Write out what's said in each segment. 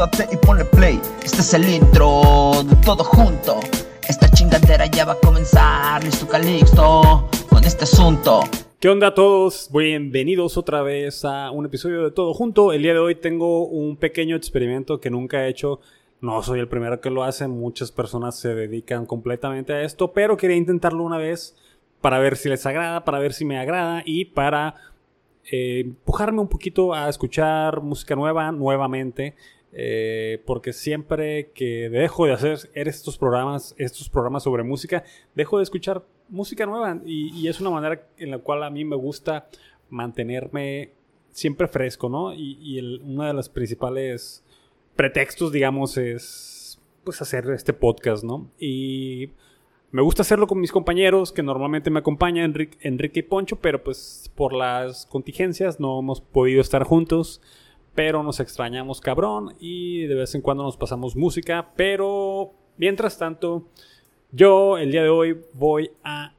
acomódate y ponle play. Este es el intro de todo junto. Esta chingadera ya va a comenzar, listo Calixto, con este asunto. ¿Qué onda a todos? Bienvenidos otra vez a un episodio de Todo Junto. El día de hoy tengo un pequeño experimento que nunca he hecho. No soy el primero que lo hace, muchas personas se dedican completamente a esto, pero quería intentarlo una vez para ver si les agrada, para ver si me agrada y para eh, empujarme un poquito a escuchar música nueva nuevamente. Eh, porque siempre que dejo de hacer estos programas, estos programas sobre música, dejo de escuchar música nueva y, es una manera en la cual a mí me gusta mantenerme siempre fresco, ¿no? Y, uno de los principales pretextos, digamos, es pues hacer este podcast, ¿no? Y me gusta hacerlo con mis compañeros que normalmente me acompañan, Enrique, Enrique y Poncho, pero pues por las contingencias no hemos podido estar juntos. Pero nos extrañamos cabrón y de vez en cuando nos pasamos música. Pero mientras tanto, yo el día de hoy voy a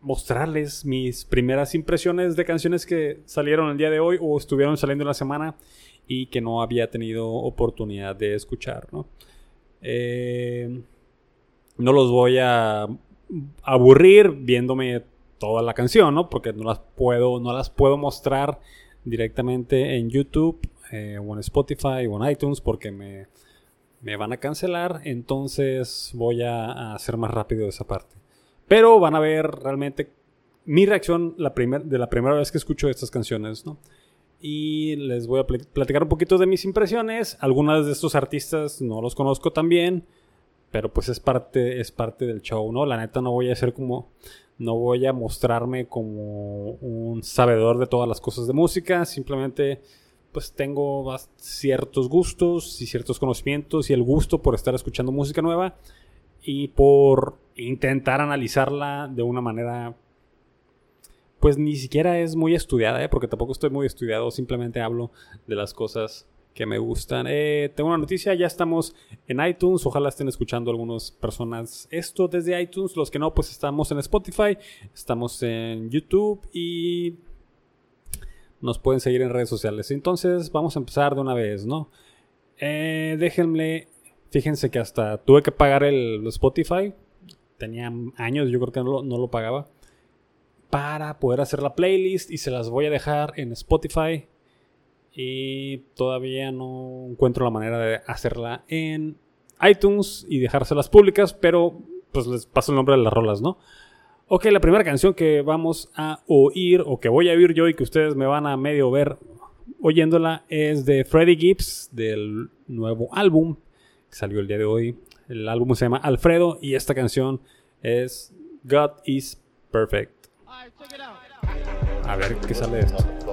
mostrarles mis primeras impresiones de canciones que salieron el día de hoy o estuvieron saliendo en la semana y que no había tenido oportunidad de escuchar, ¿no? Eh, no los voy a aburrir viéndome toda la canción, ¿no? Porque no las puedo, no las puedo mostrar directamente en YouTube eh, o en Spotify o en iTunes porque me, me van a cancelar. Entonces voy a, hacer más rápido esa parte. Pero van a ver realmente mi reacción la de la primera vez que escucho estas canciones, ¿no? Y les voy a platicar un poquito de mis impresiones. Algunas de estos artistas no los conozco tan bien pero pues es parte, es parte del show, ¿no? La neta no voy a ser como, no voy a mostrarme como un sabedor de todas las cosas de música, simplemente pues tengo ciertos gustos y ciertos conocimientos y el gusto por estar escuchando música nueva y por intentar analizarla de una manera pues ni siquiera es muy estudiada, ¿eh? porque tampoco estoy muy estudiado, simplemente hablo de las cosas que me gustan. Eh, tengo una noticia, ya estamos en iTunes, ojalá estén escuchando algunas personas esto desde iTunes, los que no, pues estamos en Spotify, estamos en YouTube y nos pueden seguir en redes sociales. Entonces vamos a empezar de una vez, ¿no? Eh, déjenme, fíjense que hasta tuve que pagar el Spotify, tenía años, yo creo que no lo pagaba, para poder hacer la playlist y se las voy a dejar en Spotify y todavía no encuentro la manera de hacerla en iTunes y dejárselas públicas, pero pues les paso el nombre de las rolas, ¿no? Ok, la primera canción que vamos a oír o que voy a oír yo y que ustedes me van a medio ver oyéndola es de Freddie Gibbs del nuevo álbum que salió el día de hoy. El álbum se llama Alfredo y esta canción es God is Perfect. A ver qué sale de esto.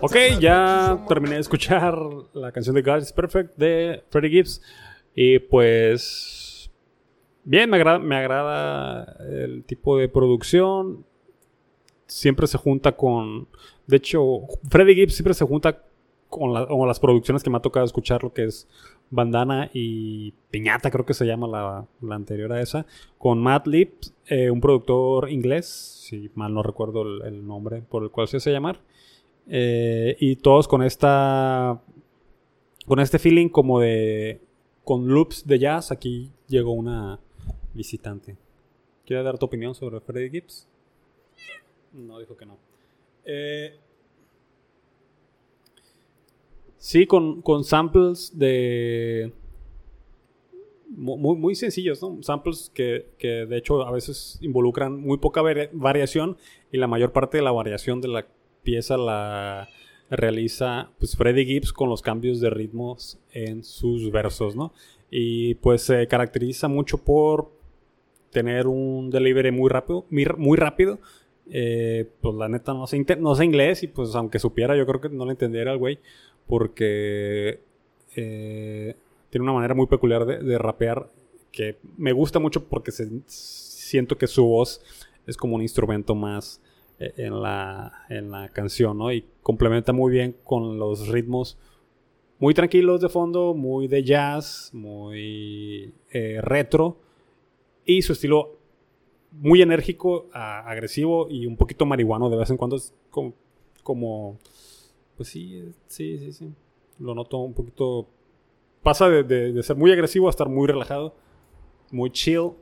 Ok, ya terminé de escuchar la canción de God is Perfect de Freddie Gibbs. Y pues. Bien, me agrada, me agrada el tipo de producción. Siempre se junta con. De hecho, Freddie Gibbs siempre se junta con, las producciones que me ha tocado escuchar, lo que es Bandana y Piñata, creo que se llama la, anterior a esa, con Matt Lip, eh, un productor inglés, si mal no recuerdo el, nombre por el cual se hace llamar, eh, y todos con esta, con este feeling como de, con loops de jazz, aquí llegó una visitante. ¿Quieres dar tu opinión sobre Freddie Gibbs? No, dijo que no. Eh, Sí, con, samples de... Muy, muy sencillos, ¿no? Samples que, de hecho a veces involucran muy poca variación y la mayor parte de la variación de la pieza la realiza pues Freddie Gibbs con los cambios de ritmos en sus versos, ¿no? Y pues se caracteriza mucho por tener un delivery muy rápido, muy, rápido. Eh, pues la neta no sé, no sé inglés y pues aunque supiera yo creo que no le entendiera al güey porque eh, tiene una manera muy peculiar de, rapear que me gusta mucho porque siento que su voz es como un instrumento más eh, en la, en la canción, ¿no? Y complementa muy bien con los ritmos muy tranquilos de fondo, muy de jazz, muy retro y su estilo muy enérgico, agresivo y un poquito marihuano de vez en cuando. Como, pues sí, sí, sí, sí. Lo noto un poquito. Pasa de, ser muy agresivo a estar muy relajado, muy chill.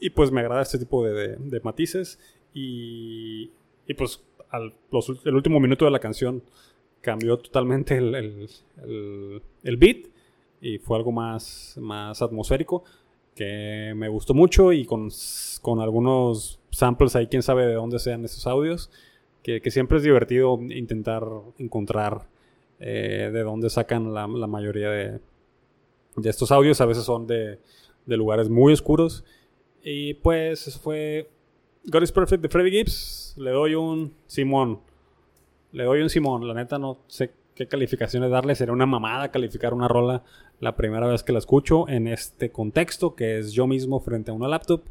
Y pues me agrada este tipo de, matices. Y, y pues al, el último minuto de la canción cambió totalmente el, el, beat y fue algo más, más atmosférico que me gustó mucho y con, algunos samples ahí, quién sabe de dónde sean esos audios, que, siempre es divertido intentar encontrar eh, de dónde sacan la, mayoría de, estos audios, a veces son de, lugares muy oscuros. Y pues fue God is Perfect de Freddie Gibbs, le doy un Simón, le doy un Simón, la neta no sé qué calificaciones darle, sería una mamada calificar una rola la primera vez que la escucho en este contexto, que es yo mismo frente a una laptop.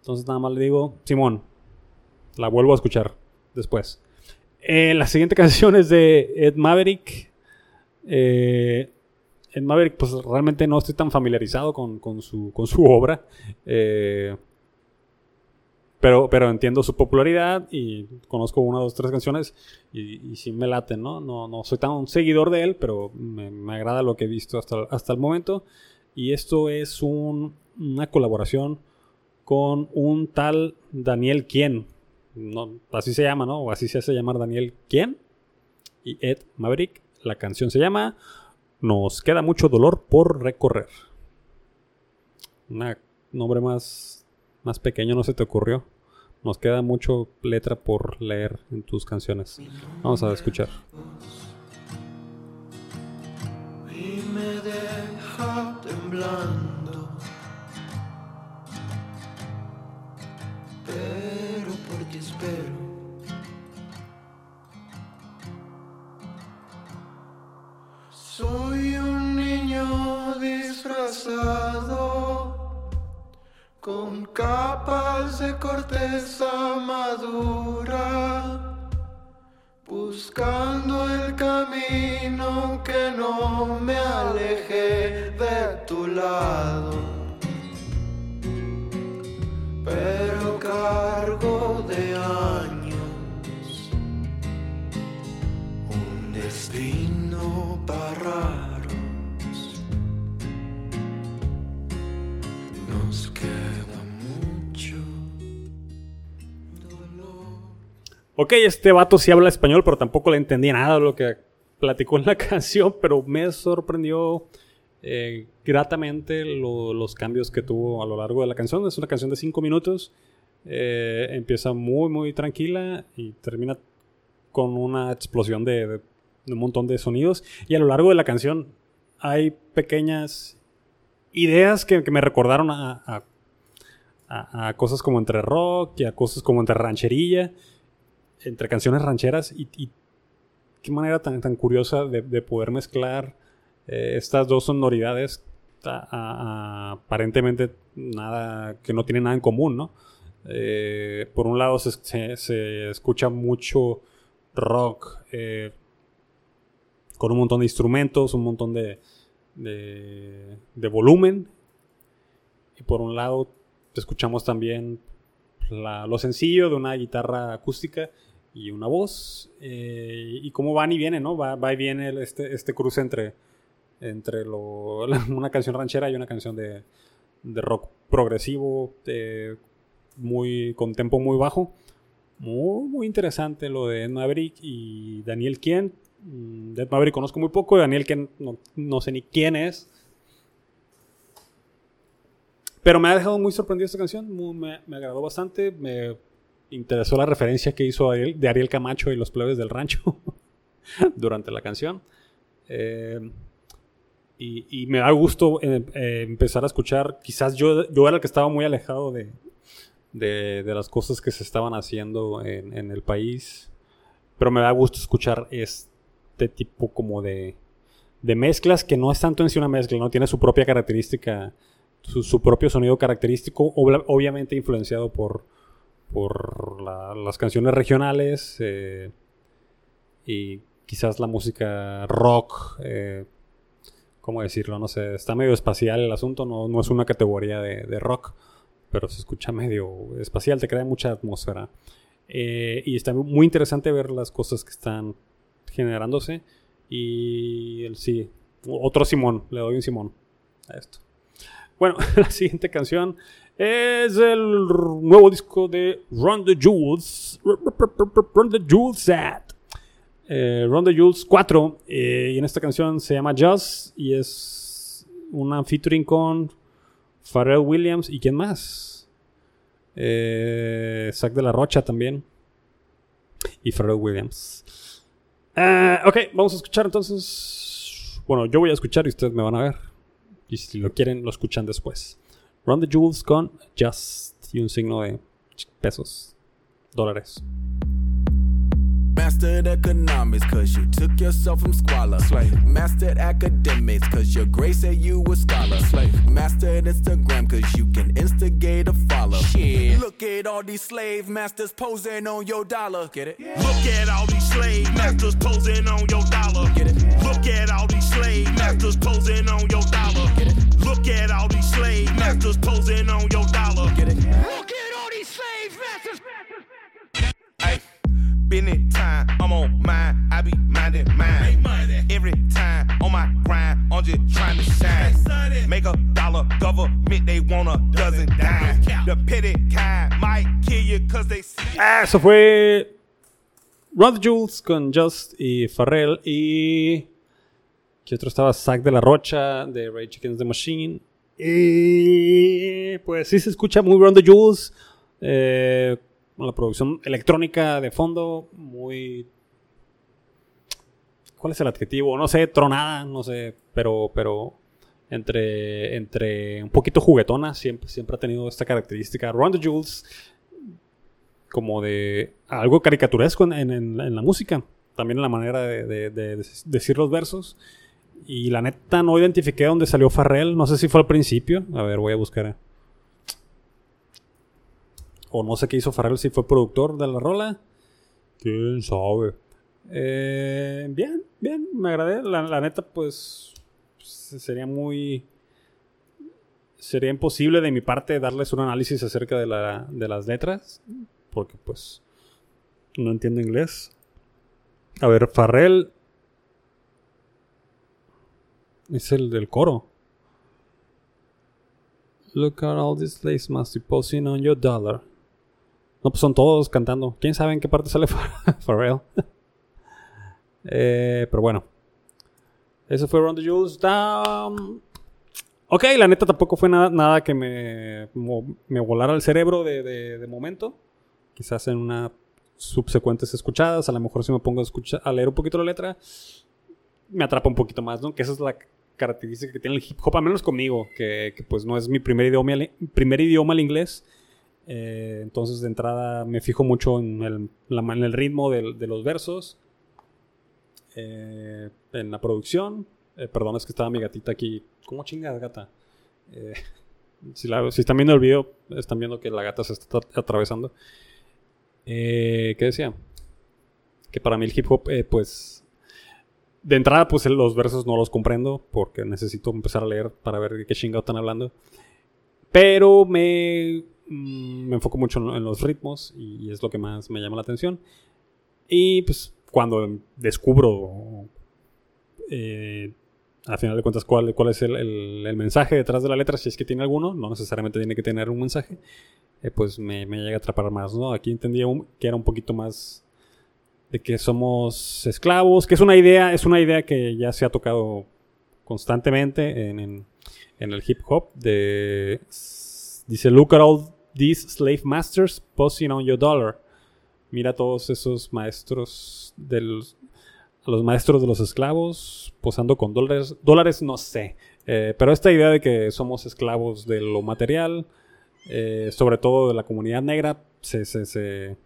Entonces nada más le digo, Simón, la vuelvo a escuchar después. Eh, la siguiente canción es de Ed Maverick. Eh, Ed Maverick, pues realmente no estoy tan familiarizado con, su, con su, obra. Eh, pero, pero entiendo su popularidad y conozco una, dos, tres canciones y, y sí me laten, ¿no? ¿no? No soy tan un seguidor de él, pero me, agrada lo que he visto hasta, hasta el momento. Y esto es una colaboración con un tal Daniel Quien. Así se llama, ¿no? O así se hace llamar Daniel Quien. Y Ed Maverick. La canción se llama Nos queda mucho dolor por recorrer. Un nombre más, más pequeño no se te ocurrió. Nos queda mucho letra por leer en tus canciones. Vamos a escuchar. Y me deja temblando. Pero porque espero. Soy un niño disfrazado con capas de corteza madura, buscando el camino que no me aleje de tu lado. Pero Ok, este vato sí habla español, pero tampoco le entendía nada de lo que platicó en la canción, pero me sorprendió eh, gratamente los cambios que tuvo a lo largo de la canción. Es una canción de 5 minutos, eh, empieza muy, muy tranquila y termina con una explosión de, un montón de sonidos. Y a lo largo de la canción hay pequeñas ideas que, me recordaron a, a, cosas como entre rock y a cosas como entre rancherilla entre canciones rancheras y, qué manera tan, tan curiosa de, poder mezclar eh, estas dos sonoridades aparentemente nada que no tienen nada en común, ¿no? Eh, por un lado se, escucha mucho rock eh, con un montón de instrumentos, un montón de, de, volumen. Y por un lado escuchamos también lo sencillo de una guitarra acústica y una voz. Eh, y cómo van y vienen, ¿no? Va, va y viene este, este cruce entre, entre lo, una canción ranchera y una canción de, de rock progresivo, muy, con tempo muy bajo. Muy, muy interesante lo de Ed Maverick y Daniel Kien. Mm, Ed Maverick conozco muy poco, Daniel Kien no, no sé ni quién es. Pero me ha dejado muy sorprendido esta canción, me, me agradó bastante, me interesó la referencia que hizo de Ariel Camacho y los plebes del rancho durante la canción. Eh, Y, me da gusto eh, eh, empezar a escuchar. Quizás yo, yo era el que estaba muy alejado de, de, las cosas que se estaban haciendo en, el país. Pero me da gusto escuchar este tipo como de, de mezclas que no es tanto en sí una mezcla, no tiene su propia característica, su, propio sonido característico, obviamente influenciado por, por las canciones regionales eh, y quizás la música rock ¿cómo decirlo? No sé, está medio espacial el asunto, no, no es una categoría de, rock, pero se escucha medio espacial, te crea mucha atmósfera. Eh, y está muy interesante ver las cosas que están generándose. Y sí, otro Simón, le doy un Simón a esto. Bueno, la siguiente canción es el nuevo disco de Run the Jewels. Run the Jewels eh, Ron the Jules 4. Eh, y en esta canción se llama Just y es una featuring con Pharrell Williams y quién más. Eh, Zack de la Rocha también. Y Pharrell Williams. Eh, ok, vamos a escuchar entonces. Bueno, yo voy a escuchar y ustedes me van a ver. Y si lo quieren, lo escuchan después. Run the Jewels con Just y un signo de pesos, dólares. Mastered economics, cause you took yourself from squalor. Slave. Mastered academics, cause your grace said you a scholar. Slave. Mastered Instagram, cause you can instigate a follow. Shit. Look at all these slave masters posing on your dollar. Get it? Yeah. Look at all these slave masters posing on your dollar. Get it? Look at all these slave masters posing on your dollar. Get it? Look at all these slave masters posing on your dollar. Get it? Look at all these slave masters. Hey. Spending time, I'm on mine, I be minding mine. Every time on my grind, I'm just trying to shine. Make a dollar, government, they want a dozen dimes. The petty kind might kill you cause they see. Ah, eso fue Rod Jules con Just y Farrell y. ¿Qué otro estaba? Zack de la Rocha, de Ray Chickens the Machine. Y. Pues sí se escucha muy Run the Jules. Eh la producción electrónica de fondo, muy... ¿Cuál es el adjetivo? No sé, tronada, no sé, pero, pero entre, entre un poquito juguetona, siempre, siempre ha tenido esta característica. Ron the Jules, como de algo caricaturesco en, la música, también en la manera de, decir los versos. Y la neta no identifiqué dónde salió Farrell, no sé si fue al principio. A ver, voy a buscar o no sé qué hizo Farrell, si fue productor de la rola. Quién sabe. Eh, bien, bien, me agradé. La, neta, pues sería muy. Sería imposible de mi parte darles un análisis acerca de, la, de las letras. Porque, pues, no entiendo inglés. A ver, Farrell. Es el del coro. Look at all these lace must be posing on your dollar. No, pues son todos cantando. ¿Quién sabe en qué parte sale Pharrell? eh, pero bueno. Eso fue Round the Jules. Ok, la neta tampoco fue nada, nada que me, me volara el cerebro de, de, momento. Quizás en una subsecuentes escuchadas, a lo mejor si me pongo a, escuchar, a leer un poquito la letra, me atrapa un poquito más, ¿no? Que esa es la característica que tiene el hip hop, al menos conmigo, que, que pues no es mi primer idioma, primer idioma el inglés eh, entonces de entrada me fijo mucho en el, en el ritmo de, los versos, eh, en la producción. Eh, perdón, es que estaba mi gatita aquí. ¿Cómo chingas, gata? Si, si, están viendo el video, están viendo que la gata se está atravesando. ¿Qué decía? Que para mí el hip hop, pues... De entrada, pues los versos no los comprendo porque necesito empezar a leer para ver de qué chingado están hablando. Pero me Mm, me enfoco mucho en, los ritmos y es lo que más me llama la atención. Y pues cuando descubro, eh, al final de cuentas, cuál, cuál es el, mensaje detrás de la letra, si es que tiene alguno, no necesariamente tiene que tener un mensaje, eh, pues me, llega a atrapar más, ¿no? Aquí entendía que era un poquito más de que somos esclavos, que es una idea, es una idea que ya se ha tocado constantemente en, en el hip hop de Dice, look at all these slave masters posing on your dollar. Mira todos esos maestros del, a los maestros de los esclavos posando con dólares. Dólares no sé. Eh, pero esta idea de que somos esclavos de lo material, eh, sobre todo de la comunidad negra, se, se,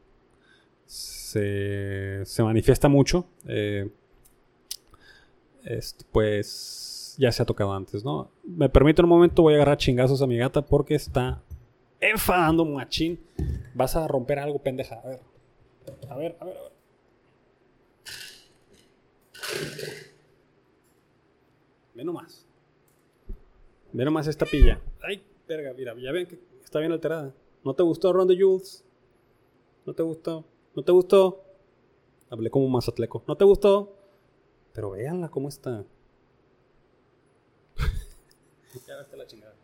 se, manifiesta mucho. Eh, pues ya se ha tocado antes, ¿no? Me permite un momento, voy a agarrar chingazos a mi gata porque está enfadando machín. Vas a romper algo, pendeja. A ver. A ver, a ver, a ver. Ve nomás. Ve nomás esta pilla. Ay, verga, mira, ya ven que está bien alterada. ¿No te gustó Ron the Jules? ¿No te gustó? ¿No te gustó? Hablé como mazatleco. ¿No te gustó? Pero véanla cómo está. ya está la chingada.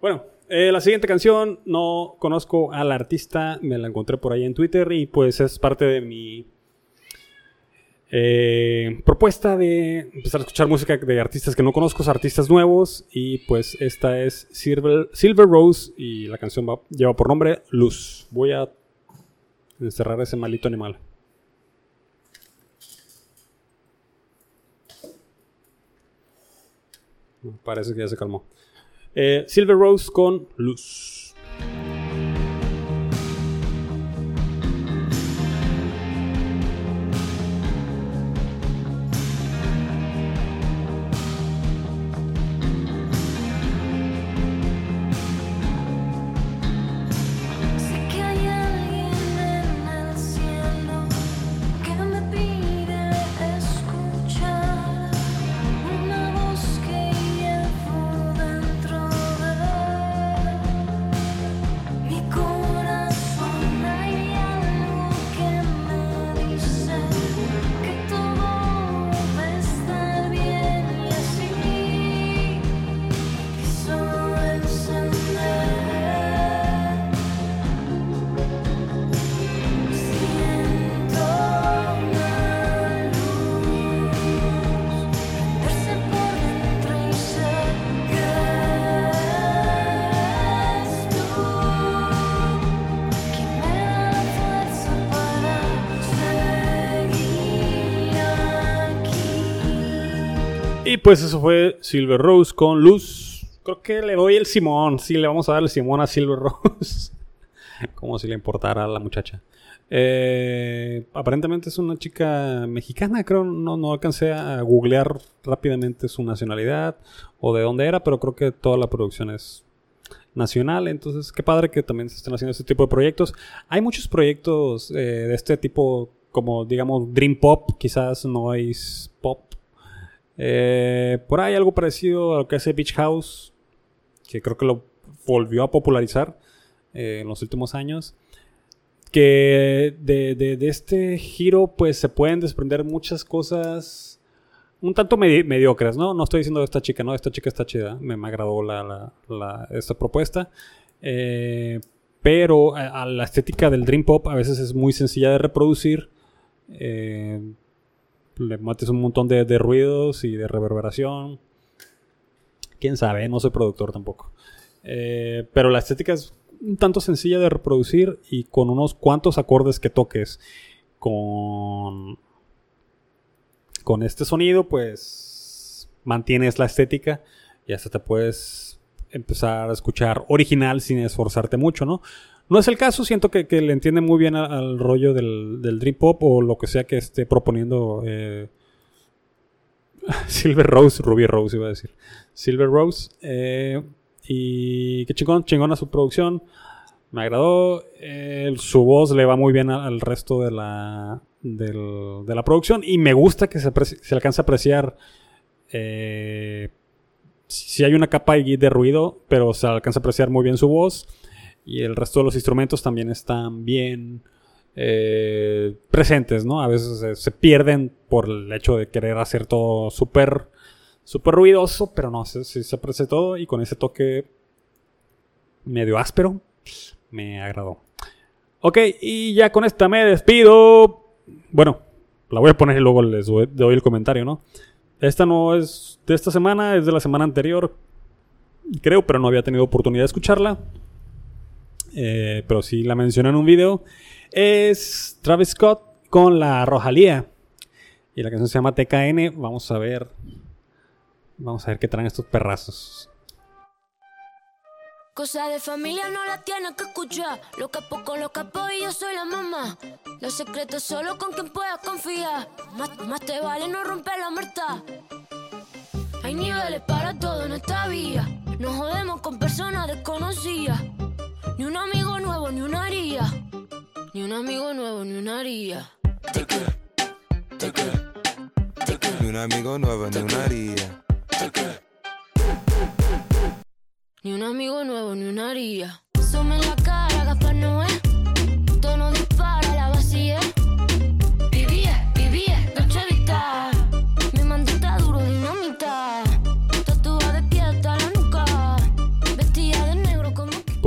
Bueno, eh, la siguiente canción no conozco al artista, me la encontré por ahí en Twitter y pues es parte de mi eh, propuesta de empezar a escuchar música de artistas que no conozco, artistas nuevos. Y pues esta es Silver, Silver Rose y la canción lleva por nombre Luz. Voy a encerrar ese malito animal. Parece que ya se calmó. Eh, Silver Rose con Luz. Pues eso fue Silver Rose con Luz. Creo que le doy el Simón. Sí, le vamos a dar el Simón a Silver Rose. Como si le importara a la muchacha. Eh, aparentemente es una chica mexicana, creo. No, no alcancé a googlear rápidamente su nacionalidad o de dónde era, pero creo que toda la producción es nacional. Entonces, qué padre que también se estén haciendo este tipo de proyectos. Hay muchos proyectos eh, de este tipo, como digamos Dream Pop, quizás Noise Pop, eh, por ahí algo parecido a lo que hace Beach House, que creo que lo volvió a popularizar eh, en los últimos años. Que de, este giro, pues se pueden desprender muchas cosas un tanto mediocres, ¿no? No estoy diciendo de esta chica, ¿no? Esta chica está chida, me, agradó la, esta propuesta. Eh, pero a, la estética del Dream Pop a veces es muy sencilla de reproducir. Eh, le mates un montón de, ruidos y de reverberación. Quién sabe, no soy productor tampoco. Eh, pero la estética es un tanto sencilla de reproducir y con unos cuantos acordes que toques con, con este sonido, pues mantienes la estética y hasta te puedes empezar a escuchar original sin esforzarte mucho, ¿no? No es el caso, siento que, le entiende muy bien al, rollo del, del, Dream Pop o lo que sea que esté proponiendo eh, Silver Rose, Ruby Rose iba a decir. Silver Rose. Eh, y qué chingón, chingona su producción. Me agradó. su voz le va muy bien al, resto de la, de la producción. Y me gusta que se, se alcance a apreciar. Eh, si hay una capa de ruido, pero se alcanza a apreciar muy bien su voz y el resto de los instrumentos también están bien eh, presentes, ¿no? A veces se, pierden por el hecho de querer hacer todo súper súper ruidoso, pero no, se, se aprecia todo y con ese toque medio áspero me agradó. Ok, y ya con esta me despido. Bueno, la voy a poner y luego les doy, doy el comentario, ¿no? Esta no es de esta semana, es de la semana anterior. Creo, pero no había tenido oportunidad de escucharla. Eh, pero sí la mencioné en un video, es Travis Scott con la Rojalía. Y la canción se llama TKN. Vamos a ver. Vamos a ver qué traen estos perrazos. Cosa de familia no la tienes que escuchar. Lo capo con lo capo y yo soy la mamá. Los secretos solo con quien puedas confiar. Más, te vale no romper la muerta. Hay niveles para todo en esta vía. No jodemos con personas desconocidas. Ni un amigo nuevo, ni una haría. Ni un amigo nuevo, ni una haría. Ni un amigo nuevo, ni una haría. Ni un amigo nuevo, ni una haría. Sume la cara, Gaspar Noé. Tono dispara, la vacía.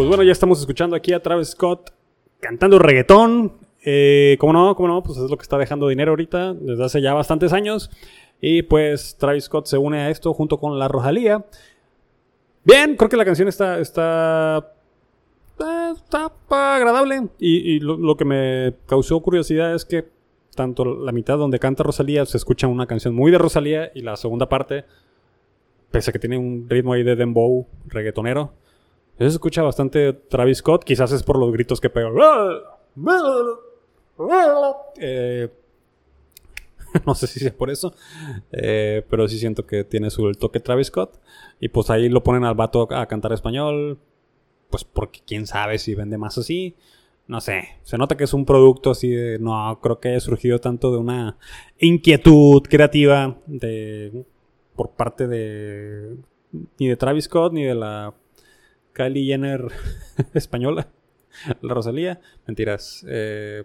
Bueno, ya estamos escuchando aquí a Travis Scott cantando reggaetón. Eh, ¿Cómo no? ¿Cómo no? Pues es lo que está dejando dinero ahorita desde hace ya bastantes años. Y pues Travis Scott se une a esto junto con la Rojalía. Bien, creo que la canción está. está. eh, está agradable. Y, y lo, lo que me causó curiosidad es que tanto la mitad donde canta Rosalía se escucha una canción muy de Rosalía y la segunda parte, pese a que tiene un ritmo ahí de dembow reggaetonero, se escucha bastante Travis Scott. Quizás es por los gritos que pega. Eh, no sé si es por eso, eh, pero sí siento que tiene su el toque Travis Scott. Y pues ahí lo ponen al vato a cantar español, pues porque quién sabe si vende más así. No sé, se nota que es un producto así de... No creo que haya surgido tanto de una inquietud creativa de por parte de... Ni de Travis Scott, ni de la Kylie Jenner española, la Rosalía. Mentiras. Eh,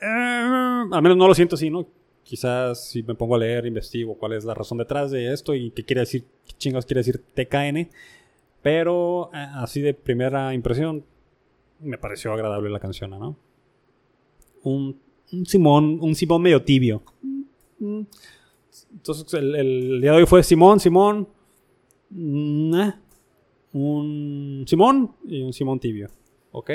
eh, al menos no lo siento así, ¿no? Quizás si me pongo a leer, investigo cuál es la razón detrás de esto y qué quiere decir, qué chingados quiere decir TKN. Pero eh, así de primera impresión, me pareció agradable la canción, ¿no? Un, Simón, un Simón medio tibio. Entonces el, día de hoy fue Simón, Simón, un Simón y un Simón tibio. ¿Ok?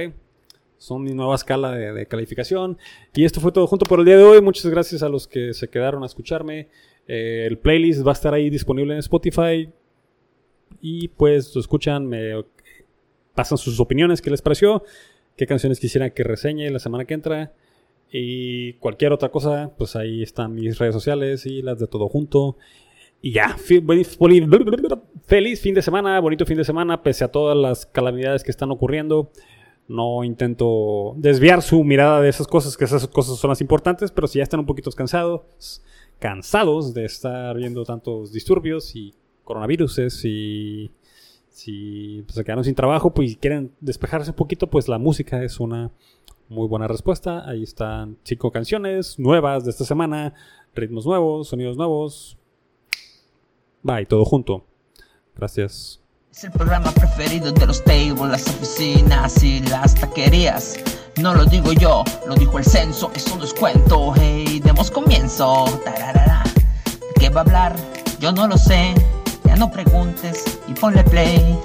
Son mi nueva escala de, calificación. Y esto fue todo junto por el día de hoy. Muchas gracias a los que se quedaron a escucharme. Eh, el playlist va a estar ahí disponible en Spotify. Y pues lo escuchan, me pasan sus opiniones, qué les pareció, qué canciones quisieran que reseñe la semana que entra. Y cualquier otra cosa, pues ahí están mis redes sociales y las de todo junto. Y ya, feliz fin de semana, bonito fin de semana, pese a todas las calamidades que están ocurriendo. No intento desviar su mirada de esas cosas, que esas cosas son las importantes, pero si ya están un poquito cansados, cansados de estar viendo tantos disturbios y coronaviruses y si se quedaron sin trabajo, pues quieren despejarse un poquito, pues la música es una muy buena respuesta. Ahí están cinco canciones nuevas de esta semana, ritmos nuevos, sonidos nuevos. Bye, todo junto. Gracias. Es el programa preferido de los tables, las oficinas y las taquerías. No lo digo yo, lo dijo el censo, es cuento. Hey, demos comienzo. Tararara. ¿De qué va a hablar? Yo no lo sé. Ya no preguntes y ponle play.